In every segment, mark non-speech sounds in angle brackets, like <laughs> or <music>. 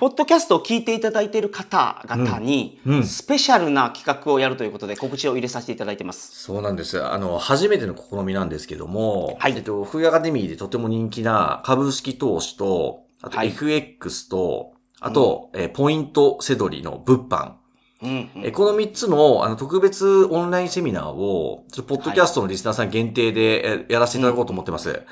ポッドキャストを聞いていただいている方々に、うんうんスペシャルな企画をやるということで告知を入れさせていただいてます。そうなんです。あの、初めての試みなんですけども、はいえっと、フーアカデミーでとても人気な株式投資と、あとはい FX と、あと、えーポイントセドリの物販。うんうんえーこの3つの、あの、特別オンラインセミナーを、ちょっとポッドキャストのリスナーさん限定で、えーやらせていただこうと思ってます。はい。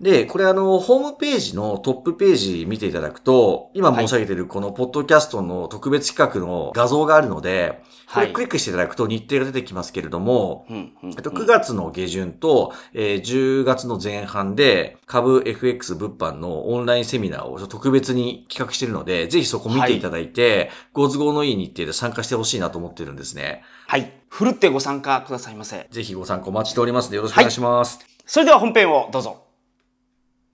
で、これあの、ホームページのトップページ見ていただくと、今申し上げているこのポッドキャストの特別企画の画像があるので、こはいれクリックしていただくと日程が出てきますけれども、うんうんうんえっと、9月の下旬と、えー10月の前半で株 FX 物販のオンラインセミナーを特別に企画しているので、ぜひそこ見ていただいて、ご都合のいい日程で参加してほしいなと思ってるんですね。はい。ふるってご参加くださいませ。ぜひご参加お待ちしておりますのでよろしくお願いします。それでは本編をどうぞ。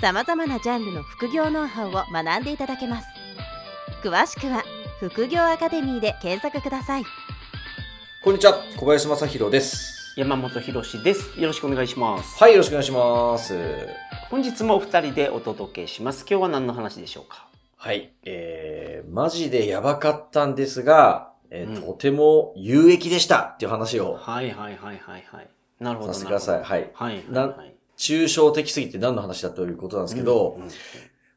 さまざまなジャンルの副業ノウハウを学んでいただけます詳しくは副業アカデミーで検索くださいこんにちは、小林正宏です。山本博史です。よろしくお願いします。はい、よろしくお願いします。本日もお二人でお届けします。今日は何の話でしょうか？はい、えー、マジでやばかったんですが、えーうんとても有益でしたっていう話をはいはいはいはいはい。なるほど。させてください。はい。はいなはいはい。抽象的すぎて何の話だということなんですけど、うんうん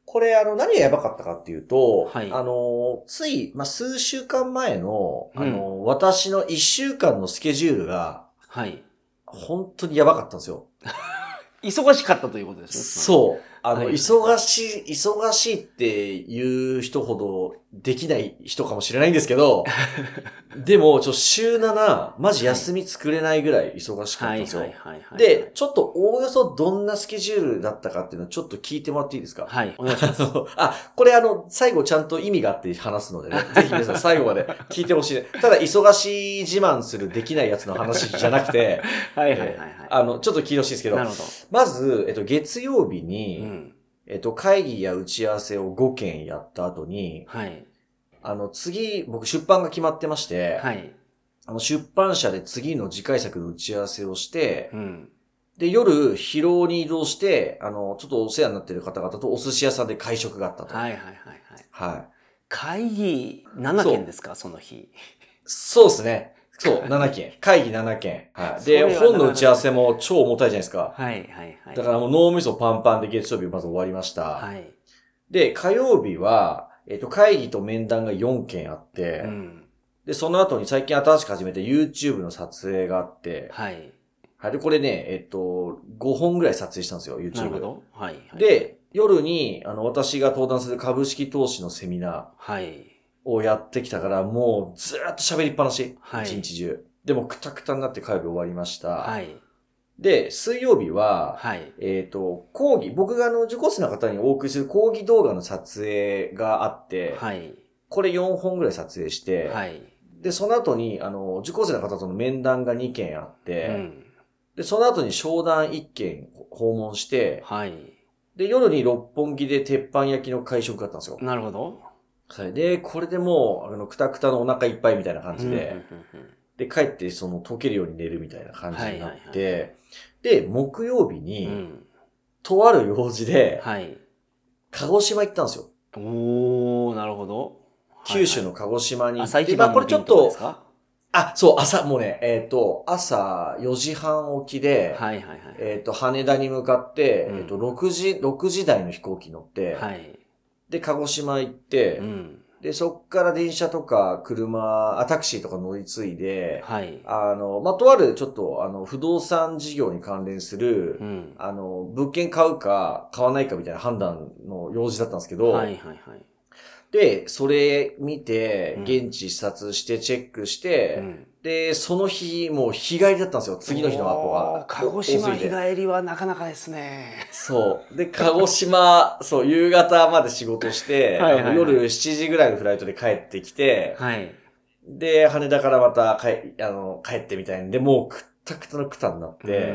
これあの何がやばかったかっていうと、はいあの、つい、まあ、数週間前の、うんあの、私の一週間のスケジュールが、はい。本当にやばかったんですよ。<laughs> 忙しかったということですね。そう。あの、はい忙しい、忙しいっていう人ほどできない人かもしれないんですけど、<laughs> でも、ちょ、週7、マジ休み作れないぐらい忙しかったんですよ。はいはいはいはい。で、、ちょっとおおよそどんなスケジュールだったかっていうのをちょっと聞いてもらっていいですか？はい、お願いします。<laughs> あこれあの、最後ちゃんと意味があって話すのでね、<laughs> ぜひ皆さん最後まで聞いてほしいね。ただ、忙しい自慢するできないやつの話じゃなくて、はいはいはいはい。あの、ちょっと聞いてほしいんですけどな、るほど。まず、えっと、月曜日に、うん。えっと、会議や打ち合わせを5件やった後に、はい。あの、次、僕出版が決まってまして、はい。あの、出版社で次の次回作の打ち合わせをして、うん。で、夜、疲労に移動して、あの、ちょっとお世話になっている方々とお寿司屋さんで会食があったと。はいはいはいはい。はい。会議7件ですか、その日。そうですね。そう、<laughs> 7件。会議7件。はい。で、本の打ち合わせも超重たいじゃないですか。はいはいはい。だからもう脳みそパンパンで月曜日まず終わりました。はい。で、火曜日は、えっと、会議と面談が4件あって、うん。で、その後に最近新しく始めた YouTube の撮影があって、はい。はい。で、これね、えっと、5本ぐらい撮影したんですよ、YouTube。なるほど。はい。はい、で、夜に、あの、私が登壇する株式投資のセミナはい。ーをやってきたから、もうずーっと喋りっぱなし。はい一日中。でも、くたくたになって火曜日終わりました。はい。で、水曜日は、はい。えっ、と、講義、僕があの、受講生の方にお送りする講義動画の撮影があって、はい。これ4本ぐらい撮影して、はい。で、その後に、あの、受講生の方との面談が2件あって、うん。で、その後に商談1件訪問して、はい。で、夜に六本木で鉄板焼きの会食があったんですよ。なるほど。はい。で、これでもう、あの、くたくたのお腹いっぱいみたいな感じで、で、帰ってその溶けるように寝るみたいな感じになって、で、木曜日に、うん。とある用事で、はい。鹿児島行ったんですよ。おー、なるほど。はい九州の鹿児島に行って、朝一まあこれちょっとあ、そう、朝、もうね、えっ、と、朝4時半起きで、はいはいはい。えっ、と、羽田に向かって、うんえっ、と、6時、6時台の飛行機乗って、はい。で、鹿児島行って、うん。で、そっから電車とか車、あ、タクシーとか乗り継いで、はい。あの、まあ、とあるちょっと、あの、不動産事業に関連する、うん。あの、物件買うか買わないかみたいな判断の用事だったんですけど、はいはいはい。で、それ見てうん、現地視察してチェックして、うん。で、その日、もう日帰りだったんですよ。次の日のアポおがー。鹿児島日帰りはなかなかですね。そう。で、鹿児島、そう、夕方まで仕事して、<laughs> はいはいはいあの夜7時ぐらいのフライトで帰ってきて、はい。で、羽田からまた帰あの帰ってみたいんで、もうくったくたのくたになって、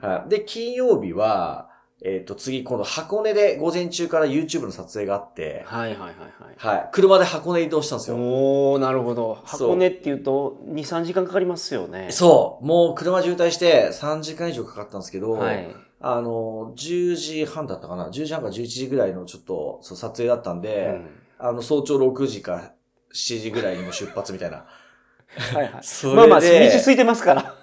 はい。で、金曜日は、えっ、と、次、今度箱根で午前中から YouTube の撮影があって、はいはいはいはい。はい。車で箱根移動したんですよ。おー、なるほど。箱根っていうと、2、3時間かかりますよね。そう。もう車渋滞して3時間以上かかったんですけど、はい。あの、10時半だったかな ?10 時半か11時ぐらいのちょっとそう撮影だったんで、うんあの、早朝6時か7時ぐらいにも出発みたいな。<laughs> はいはい。<laughs> それでまあまあ、道空いてますから。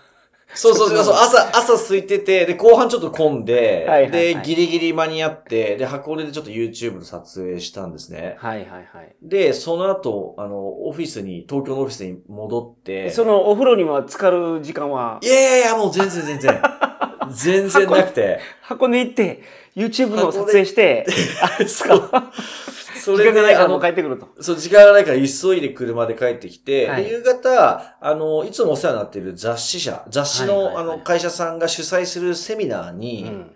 そうそうそうそう、<laughs> 朝、朝空いてて、で、後半ちょっと混んで、はいはいはいで、ギリギリ間に合って、で、箱根でちょっと YouTube の撮影したんですね。はいはいはい。で、その後、あの、オフィスに、東京のオフィスに戻って、そのお風呂には浸かる時間は？いやいやいや、もう全然全然。<laughs> 全然なくて。箱根行って、YouTube の撮影して、あ、そう。それで、時間がないからもう帰ってくると。そう、時間がないから急いで車で帰ってきて、はいで夕方、あの、いつもお世話になっている雑誌社、雑誌の、はいはいはいあの、会社さんが主催するセミナーに、うん。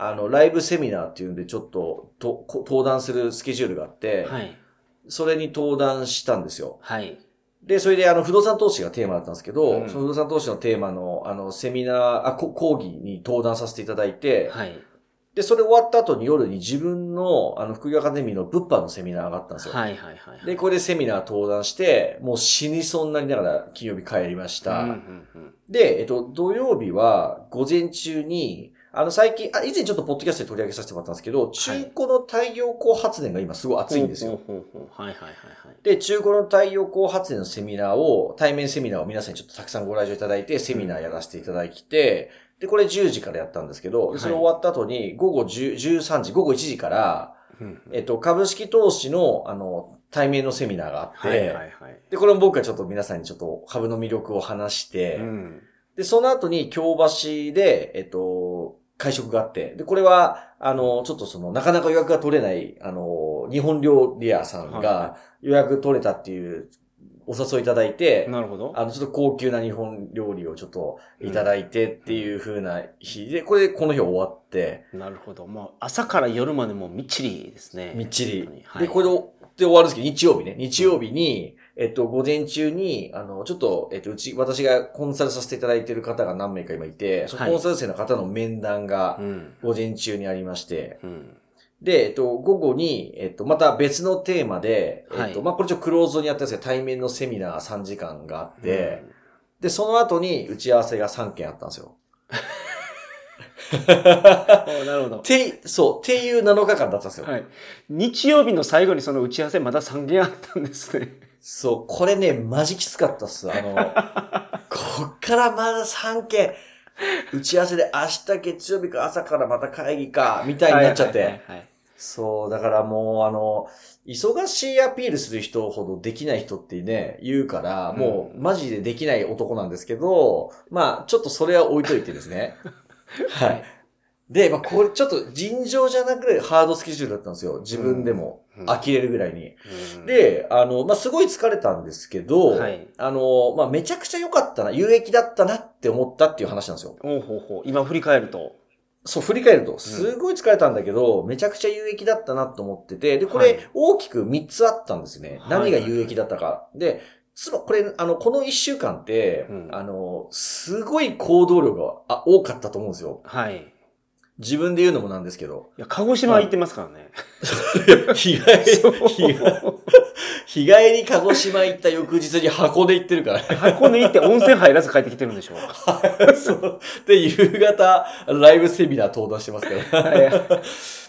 あの、ライブセミナーっていうんで、ちょっと、と、こ登壇するスケジュールがあって、はい。それに登壇したんですよ。はい。で、それで、あの、不動産投資がテーマだったんですけど、うんその不動産投資のテーマの、あの、セミナー、あ、こ講義に登壇させていただいて、はい。で、それ終わった後に夜に自分の、あの、副業アカデミーの物販のセミナーがあったんですよ。はいはいはい。で、これでセミナー登壇して、もう死にそうになりながら金曜日帰りました。うんうんうんで、えっと、土曜日は午前中に、あの、最近、あ、以前ちょっとポッドキャストで取り上げさせてもらったんですけど、中古の太陽光発電が今すごい熱いんですよ。はいはいはいはい。で、中古の太陽光発電のセミナーを、対面セミナーを皆さんにちょっとたくさんご来場いただいて、セミナーやらせていただいて、で、これ10時からやったんですけど、でそれ終わった後に、午後10 13時、午後1時から、えっと、株式投資の、あの、対面のセミナーがあって、はいはいはい。で、これも僕がちょっと皆さんにちょっと株の魅力を話して、うん。で、その後に京橋で、えっと、会食があって、で、これは、あの、ちょっとその、なかなか予約が取れない、あの、日本料理屋さんはいが予約取れたっていうお誘いいただいて、なるほど。あの、ちょっと高級な日本料理をちょっといただいてっていう風な日で、これでこの日終わって、なるほど。もう朝から夜までもうみっちりですね。みっちり。はいで、これでで終わるんですけど、日曜日ね。日曜日に、えっと、午前中に、あの、ちょっと、えっと、うち、私がコンサルさせていただいている方が何名か今いて、そのはいコンサル生の方の面談がうん。午前中にありまして、うん。で、えっと、午後に、えっと、また別のテーマで、えっと、はいまあ、これちょっとクローズドにやったんですけど、対面のセミナー3時間があって、で、その後に打ち合わせが3件あったんですよ。<laughs> なるほど。て、そう、っていう7日間だったんですよ。はい。日曜日の最後にその打ち合わせまだ3件あったんですね。そう、これね、マジきつかったっす。あの、<laughs> こっからまだ3件、打ち合わせで明日月曜日か朝からまた会議か、みたいになっちゃって。はいはいはいはいそう、だからもうあの、忙しいアピールする人ほどできない人ってね、言うから、もうマジでできない男なんですけど、まあ、ちょっとそれは置いといてですね。<laughs> はい。で、まあ、これちょっと尋常じゃなくハードスケジュールだったんですよ。自分でもうん呆れるぐらいに。うん、で、あの、まあ、すごい疲れたんですけど、はいあの、まあ、めちゃくちゃ良かったな、有益だったなって思ったっていう話なんですよ。おうほうほう今振り返ると。そう、振り返ると、すごい疲れたんだけど、めちゃくちゃ有益だったなと思ってて、で、こはいれ、大きく3つあったんですね。はい何が有益だったか。で、つま、これ、あの、この1週間って、うんあの、すごい行動量があ多かったと思うんですよ。はい。自分で言うのもなんですけど。いや、鹿児島行ってますからね。<laughs> 日帰り、<laughs> 日帰り鹿児島行った翌日に箱で行ってるから。箱根行って温泉入らず帰ってきてるんでしょう。そう。で、夕方、ライブセミナー登壇してますから。はい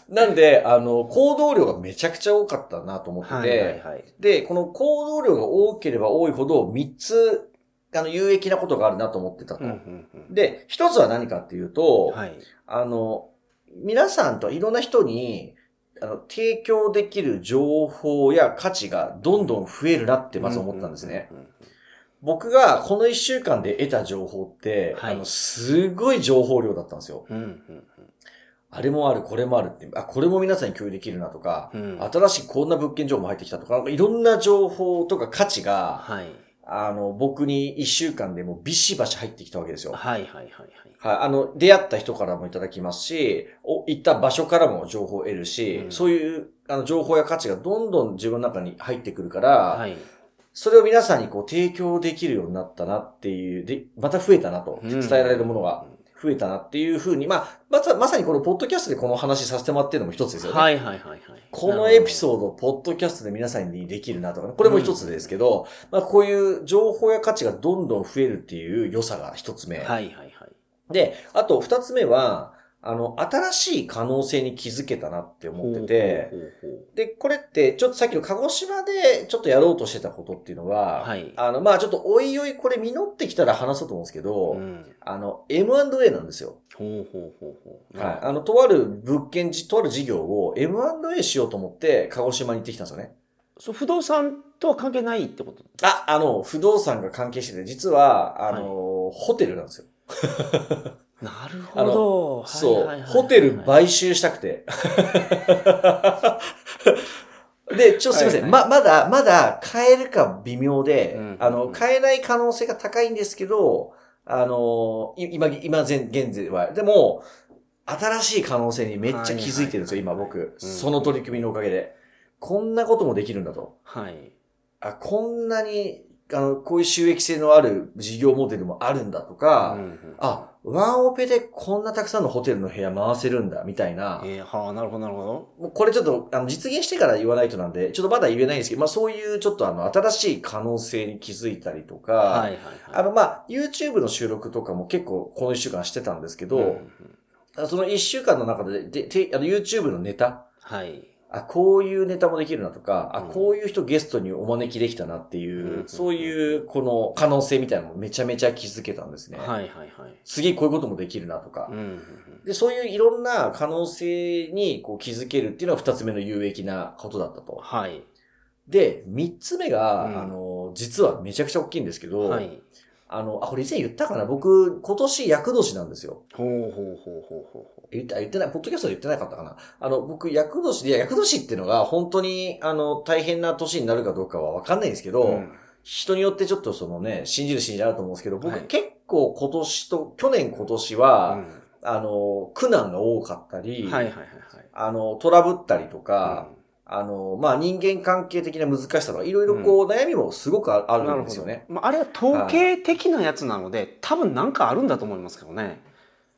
なんで、あの、行動量がめちゃくちゃ多かったなと思ってて、はいはいはい。で、この行動量が多ければ多いほど、3つ、あの、有益なことがあるなと思ってたと。うんうんうんで、一つは何かっていうと、はい。あの、皆さんといろんな人に、あの、提供できる情報や価値がどんどん増えるなってまず思ったんですね。僕がこの1週間で得た情報って、はいあの、すごい情報量だったんですよ。うんうんあれもある、これもあるって、あ、これも皆さんに共有できるなとか、うんうん新しいこんな物件情報も入ってきたとか、なんかいろんな情報とか価値が、はい。あの、僕に一週間でもうビシバシ入ってきたわけですよ。はいはいはいはい。はい。あの、出会った人からもいただきますし、お行った場所からも情報を得るし、うんそういう、あの、情報や価値がどんどん自分の中に入ってくるから、はい。それを皆さんにこう提供できるようになったなっていう、で、また増えたなと、うん伝えられるものが増えたなっていうふうに、まあ、まさ、まさにこのポッドキャストでこの話させてもらってるのも一つですよね。はいはいはいはい。このエピーソードをポッドキャストで皆さんにできるなとか、これも一つですけど、まあこういう情報や価値がどんどん増えるっていう良さが一つ目。ド。はいはいはい。で、あと二つ目は、あの、新しい可能性に気づけたなって思ってて、で、これって、ちょっとさっきの鹿児島でちょっとやろうとしてたことっていうのは、はいあの、まあちょっとおいおいこれ実ってきたら話そうと思うんですけど、う。うん。あの、M&A なんですよ。ほうほうほうほう。はい。あの、とある物件じ、とある事業を M&A しようと思って、鹿児島に行ってきたんですよね。そう不動産とは関係ないってこと？あ、あの、不動産が関係してて、実は、あの、ホテルなんですよ。なるほど。そう、はいはいはいはいホテル買収したくて。<laughs> で、ちょっとすいません。はいま、まだ、まだ買えるか微妙で、うんあの、買えない可能性が高いんですけど、あの、い今、今、現現在は。でも、新しい可能性にめっちゃ気づいてるんですよ、今はいはいはい僕。うんその取り組みのおかげで。こんなこともできるんだと。はい。あ、こんなに、あの、こういう収益性のある事業モデルもあるんだとか、うんうんあ、ワンオペでこんなたくさんのホテルの部屋回せるんだ、みたいな。えー、はあ、なるほどなるほど。もうこれちょっと、あの、実現してから言わないとなんで、ちょっとまだ言えないんですけど、まあそういうちょっとあの、新しい可能性に気づいたりとか、はいはいはい。あの、まあ、YouTube の収録とかも結構この一週間してたんですけど、うんうんその一週間の中で、で、であの YouTube のネタ、はい。あ、こういうネタもできるなとか、あ、うんこういう人ゲストにお招きできたなっていう、うんそういうこの可能性みたいなのをめちゃめちゃ気づけたんですね。はいはいはい。次こういうこともできるなとか。で、そういういろんな可能性にこう気づけるっていうのが二つ目の有益なことだったと。はい。で、三つ目が、うんあの、実はめちゃくちゃ大きいんですけど、はい。あの、あ、これ以前言ったかな？僕、今年役年なんですよ。ほうほうほうほうほうほ言って、あ言ってない、ポッドキャストで言ってなかったかな？あの、僕、役年で、いや役年っていうのが本当に、あの、大変な年になるかどうかはわかんないんですけど、う。うん人によってちょっとそのね、信じる信じないあると思うんですけど、僕、はい結構今年と、去年今年は、うんあの、苦難が多かったり、はいはいはいはい。あの、トラブったりとか、あの、まあ、人間関係的な難しさとか、いろいろこう、悩みもすごくあるんですよね。。まあ、あれは統計的なやつなので、多分なんかあるんだと思いますけどね。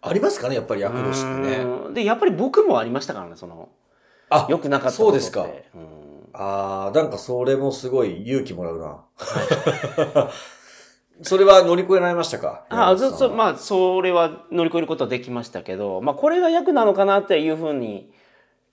ありますかね、やっぱり役年ってね。うんで、やっぱり僕もありましたからね、その、あ、良くなかったそうですか。うんああ、なんかそれもすごい勇気もらうな。<laughs> それは乗り越えられましたか？あずそまあ、あそれは乗り越えることはできましたけど、まあ、これが役なのかなっていうふうに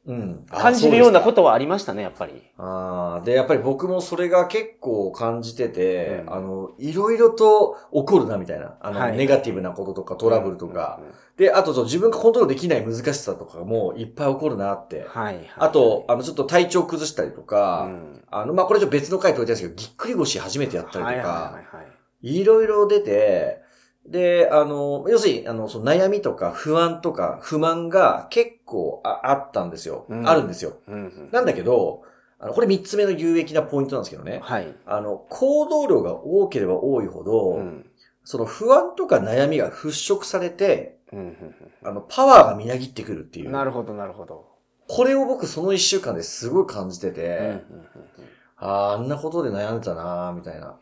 うん。あ感じるようなこ。とはありましたねやっぱり。ああ、で、やっぱり僕もそれが結構感じてて、うんあの、いろいろと起こるなみたいな。あの、はいネガティブなこととかトラブルとか。うんうんで、あとそう自分がコントロールできない難しさとかもいっぱい起こるなって。はいはい、あと、あの、ちょっと体調崩したりとか、うんあの、まあ、これちょっと別の回と言ってたんですけど、ぎっくり腰初めてやったりとか、はいはいはいはいいろいろ出て、で、あの、要するに、あの、その悩みとか不安とか不満が結構ああったんですよ。うんあるんですよ。うんうんなんだけど、あの、これ三つ目の有益なポイントなんですけどね。はい。あの、行動量が多ければ多いほど、うんその不安とか悩みが払拭されて、うんうんあの、パワーがみなぎってくるっていう。うんなるほどなるほど。これを僕その一週間ですごい感じてて、ああ、あんなことで悩んでたなーみたいな。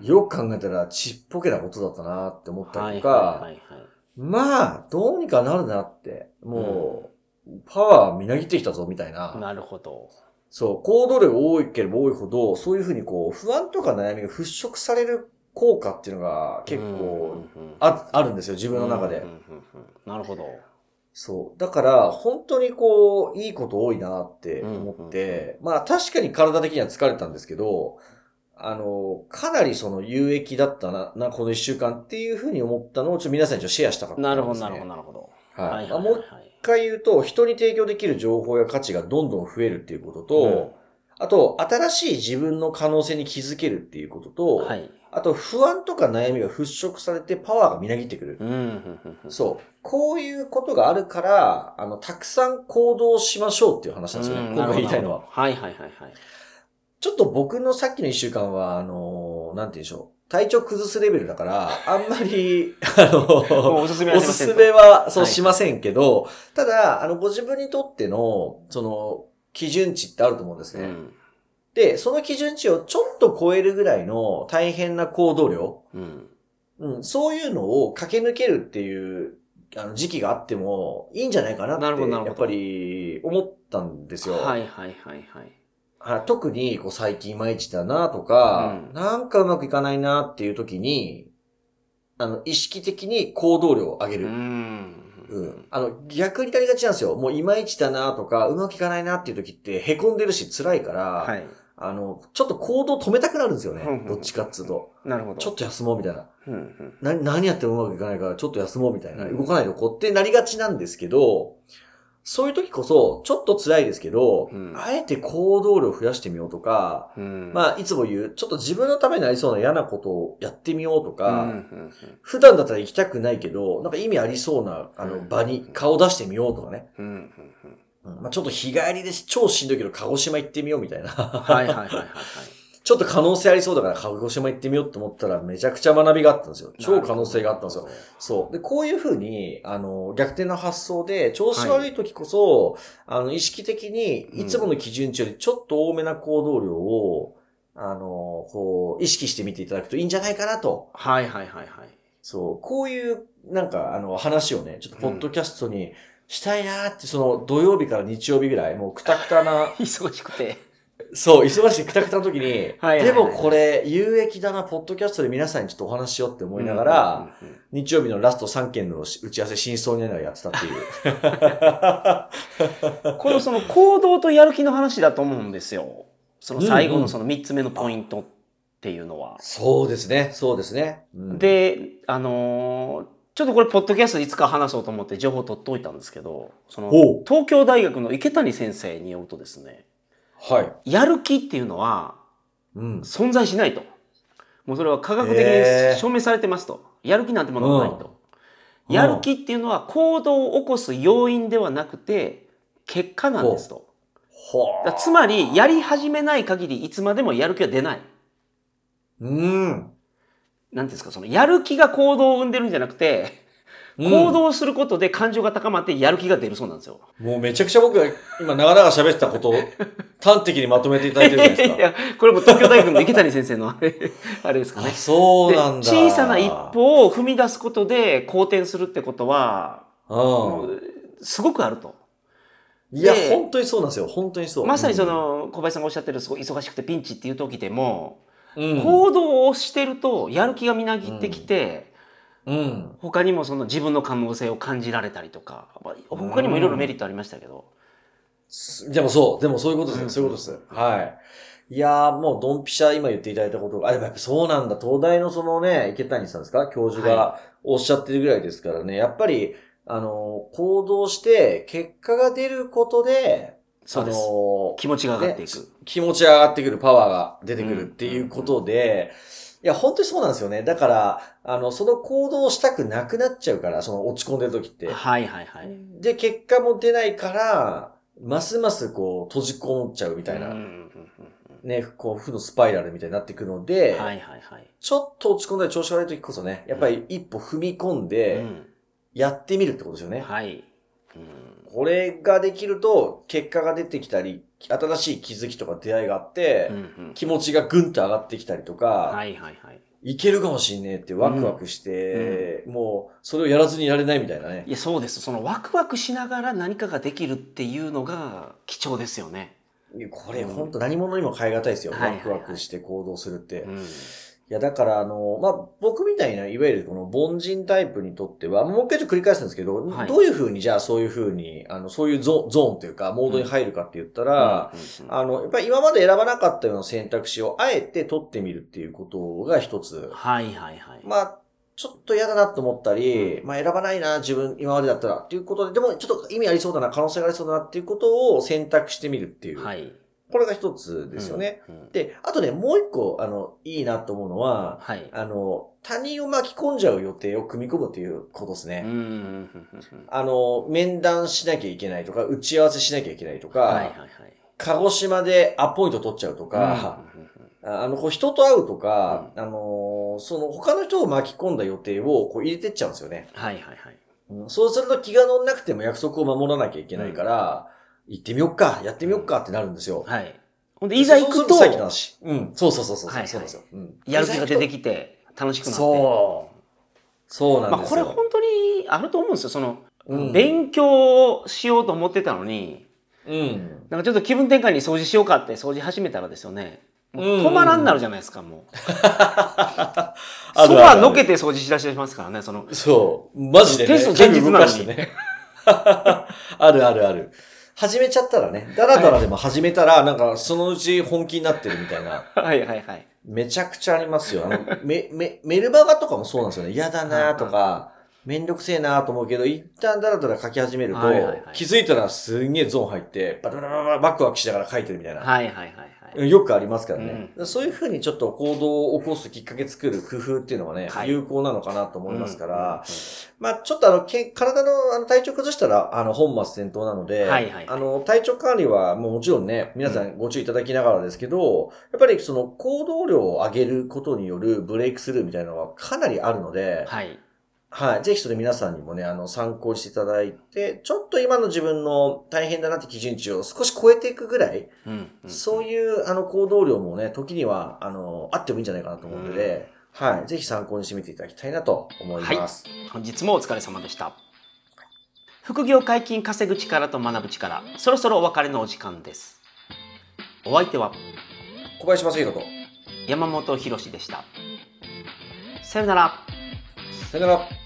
よく考えたらちっぽけなことだったなーって思ったりとか、はいはいはいはいまあ、どうにかなるなって、もう、パワーみなぎってきたぞみたいな。なるほど。そう、行動量が多ければ多いほど、そういうふうにこう、不安とか悩みが払拭される効果っていうのが結構うんうんうんあ、あるんですよ、自分の中でうん。うんうんうんなるほど。そう。だから、本当にこう、いいこと多いなって思って、まあ確かに体的には疲れたんですけど、あの、かなりその有益だったな、な、この一週間っていうふうに思ったのをちょっと皆さんにちょっとシェアしたかったんです、ね。なるほどなるほどなるほど。はい。もう一回言うと、人に提供できる情報や価値がどんどん増えるっていうことと、あと、新しい自分の可能性に気づけるっていうことと、はい。あと、不安とか悩みが払拭されてパワーがみなぎってくる。うんうんうんうんそう。こういうことがあるから、あの、たくさん行動しましょうっていう話なんですよね。うん今回言いたいのは。はいはいはいはい。ちょっと僕のさっきの一週間は、あの、なんて言うんでしょう。体調崩すレベルだから、<laughs> あんまり、あの、おすすめはおすすめは、そうはいしませんけど、ただ、あの、ご自分にとっての、その、基準値ってあると思うんですね。うん。で、その基準値をちょっと超えるぐらいの大変な行動量、うん。うん、そういうのを駆け抜けるっていう、あの、時期があってもいいんじゃないかなって、やっぱり思ったんですよ。はいはいはいはい。はい特に、こう、最近いまいちだなとか、うんなんかうまくいかないなっていう時に、あの、意識的に行動量を上げうる。ん。うん。あの、逆になりがちなんですよ。もういまいちだなとか、うまくいかないなっていう時って、凹んでるし辛いから、はい。あの、ちょっと行動止めたくなるんですよね。どっちかっつうと。なるほど。ちょっと休もうみたいな。うん何やってもうまくいかないから、ちょっと休もうみたいな。うん動かないでおこうってなりがちなんですけど、そういう時こそ、ちょっと辛いですけど、うんあえて行動量を増やしてみようとか、うん。まあ、いつも言う、ちょっと自分のためになりそうな嫌なことをやってみようとうんか、うんうん普段だったら行きたくないけど、なんか意味ありそうな、あの、うん場に顔出してみようとかね。まあ、ちょっと日帰りで超しんどいけど、鹿児島行ってみようみたいな。はいはいはいはいはい。ちょっと可能性ありそうだから、鹿児島行ってみようと思ったら、めちゃくちゃ学びがあったんですよ。超可能性があったんですよ。そう。で、こういうふうに、あの、逆転の発想で、調子悪い時こそ、あの、意識的に、いつもの基準値よりちょっと多めな行動量を、あの、こう、意識してみていただくといいんじゃないかなと。はいはいはいはい。そう。こういう、なんか、あの、話をね、ちょっとポッドキャストにしたいなーって、その、土曜日から日曜日ぐらい、もうくたくたな、<laughs> 忙しくて。そう、忙しいくたくたの時に、はいはいはいでもこれ、有益だな、ポッドキャストで皆さんにちょっとお話ししようって思いながら、うんうんうん日曜日のラスト3件の打ち合わせ真相になりながらやってたっていう。<laughs> このその行動とやる気の話だと思うんですよ。その最後のその3つ目のポイントっていうのは。そうですね、そうですね。うん、で、あのーちょっとこれ、ポッドキャストいつか話そうと思って情報取っておいたんですけど、そのほう、東京大学の池谷先生によるとですね、はい。やる気っていうのはうん。存在しないと。もうそれは科学的に証明されてますと。やる気なんてものはないと。うんやる気っていうのは行動を起こす要因ではなくて、結果なんですと。つまり、やり始めない限りいつまでもやる気は出ない。う。うん。なんですか、そのやる気が行動を生んでるんじゃなくて、行動することで感情が高まってやる気が出るそうなんですよ。もうめちゃくちゃ僕が今長々喋ってたことを <laughs> 端的にまとめていただいてるじゃないですか？いや、これも東京大学の池谷先生のあれ <laughs> あれですかあ、ね。そうなんだ。で小さな一歩を踏み出すことで好転するってことは、もううすごくあると。ん。いや、で本当にそうなんですよ。本当にそう。まさにその、小林さんがおっしゃってるすごい忙しくてピンチっていう時でも、うん、行動をしてるとやる気がみなぎってきて、うん。他にもその自分の可能性を感じられたりとか、まあ他にもいろいろメリットありましたけど、でもそう、でもそういうことですよ、うん。そういうことです。はい。いやー、もうドンピシャ今言っていただいたことが、あ、でもやっぱそうなんだ、東大のそのね、池谷さんですか？教授がおっしゃってるぐらいですからね、やっぱり、あの、行動して結果が出ることで、そうです。あの気持ちが上がっていく。ね気持ちが上がってくる、パワーが出てくるっていうことで、いや、本当にそうなんですよね。だから、あの、その行動をしたくなくなっちゃうから、その落ち込んでる時って。はいはいはい。で、結果も出ないから、ますますこう、閉じこもっちゃうみたいな、うんうんうんね、こう、負のスパイラルみたいになっていくのうで、んはいはいはい。ちょっと落ち込んだり調子悪い時こそね、やっぱり一歩踏み込んで、うんやってみるってことですよね。はい。うんこれができると、結果が出てきたり、新しい気づきとか出会いがあって、うんうん気持ちがぐんと上がってきたりとか、はいはいはい。いけるかもしんねえってワクワクして、もう、それをやらずにいられないみたいなねい。や、そうです。そのワクワクしながら何かができるっていうのが貴重ですよね。これ本当何者にも変え難いですよ。はいはいはいワクワクして行動するって。うん。いや、だから、あの、まあ、僕みたいな、いわゆるこの凡人タイプにとっては、もう一回ちょっと繰り返すんですけど、はいどういうふうに、じゃあそういうふうに、あの、そういうゾゾーンというか、モードに入るかって言ったら、うんうんあの、やっぱり今まで選ばなかったような選択肢をあえて取ってみるっていうことが一つ。はいはいはい。まあ、ちょっと嫌だなと思ったり、まあ選ばないな、自分、今までだったらっていうことで、でもちょっと意味ありそうだな、可能性がありそうだなっていうことを選択してみるっていう。はい。これが一つですよね。うん。うんで、あとね、もう一個、あの、いいなと思うのは、はい。あの、他人を巻き込んじゃう予定を組み込むっていうことですね。うんうんうんうんうんあの、面談しなきゃいけないとか、打ち合わせしなきゃいけないとか、はいはいはい。鹿児島でアポイント取っちゃうとか、うんうんうんああの、こう人と会うとか、あのーその他の人を巻き込んだ予定をこう入れてっちゃうんですよね。はいはいはい。うんそうすると気が乗んなくても約束を守らなきゃいけないから、行ってみよっか、やってみよっかってなるんですよ。はい。ほんで、いざ行くと、そうするさっきの話。うん。そうそうそうそう。はいはいそうですよ。うん。やる気が出てきて、楽しくなって。そう。そうなんまあ、ですよ。これ本当にあると思うんですよ。その、うん勉強しようと思ってたのに、うん。なんかちょっと気分転換に掃除しようかって掃除始めたらですよね。止まらんなるじゃないですか、もう。<laughs> あそばのけて掃除しだしますからね、その。そう。マジでね。テスト前日なのに。<laughs> あるあるある。始めちゃったらね、だらだらでも始めたら、なんかそのうち本気になってるみたいな。はいはいはい。めちゃくちゃありますよ。あの、め、め、メルマガとかもそうなんですよね。嫌だなとか、めんどくせえなと思うけど、一旦だらだら書き始めると、はいはいはい気づいたらすんげえゾーン入って、バラバラバラバクワクしながら書いてるみたいな。はいはいはいはい。よくありますからね。うそういうふうにちょっと行動を起こすきっかけ作る工夫っていうのはね、はい有効なのかなと思いますから、うんまあちょっとあの、け体のあの体調崩したら、あの、本末転倒なので、はいはいはいあの、体調管理はもうもちろんね、皆さんご注意いただきながらですけど、やっぱりその行動量を上げることによるブレイクスルーみたいなのはかなりあるので、はい。はい。ぜひそれ皆さんにもね、あの、参考にしていただいて、ちょっと今の自分の大変だなって基準値を少し超えていくぐらい、うんうんそういう、あの、行動量もね、時には、あの、あってもいいんじゃないかなと思うので、はい。ぜひ参考にしてみていただきたいなと思います。本日もお疲れ様でした。副業解禁稼ぐ力と学ぶ力、そろそろお別れのお時間です。お相手は小林正宏と、山本博史でした。さよなら。さよなら。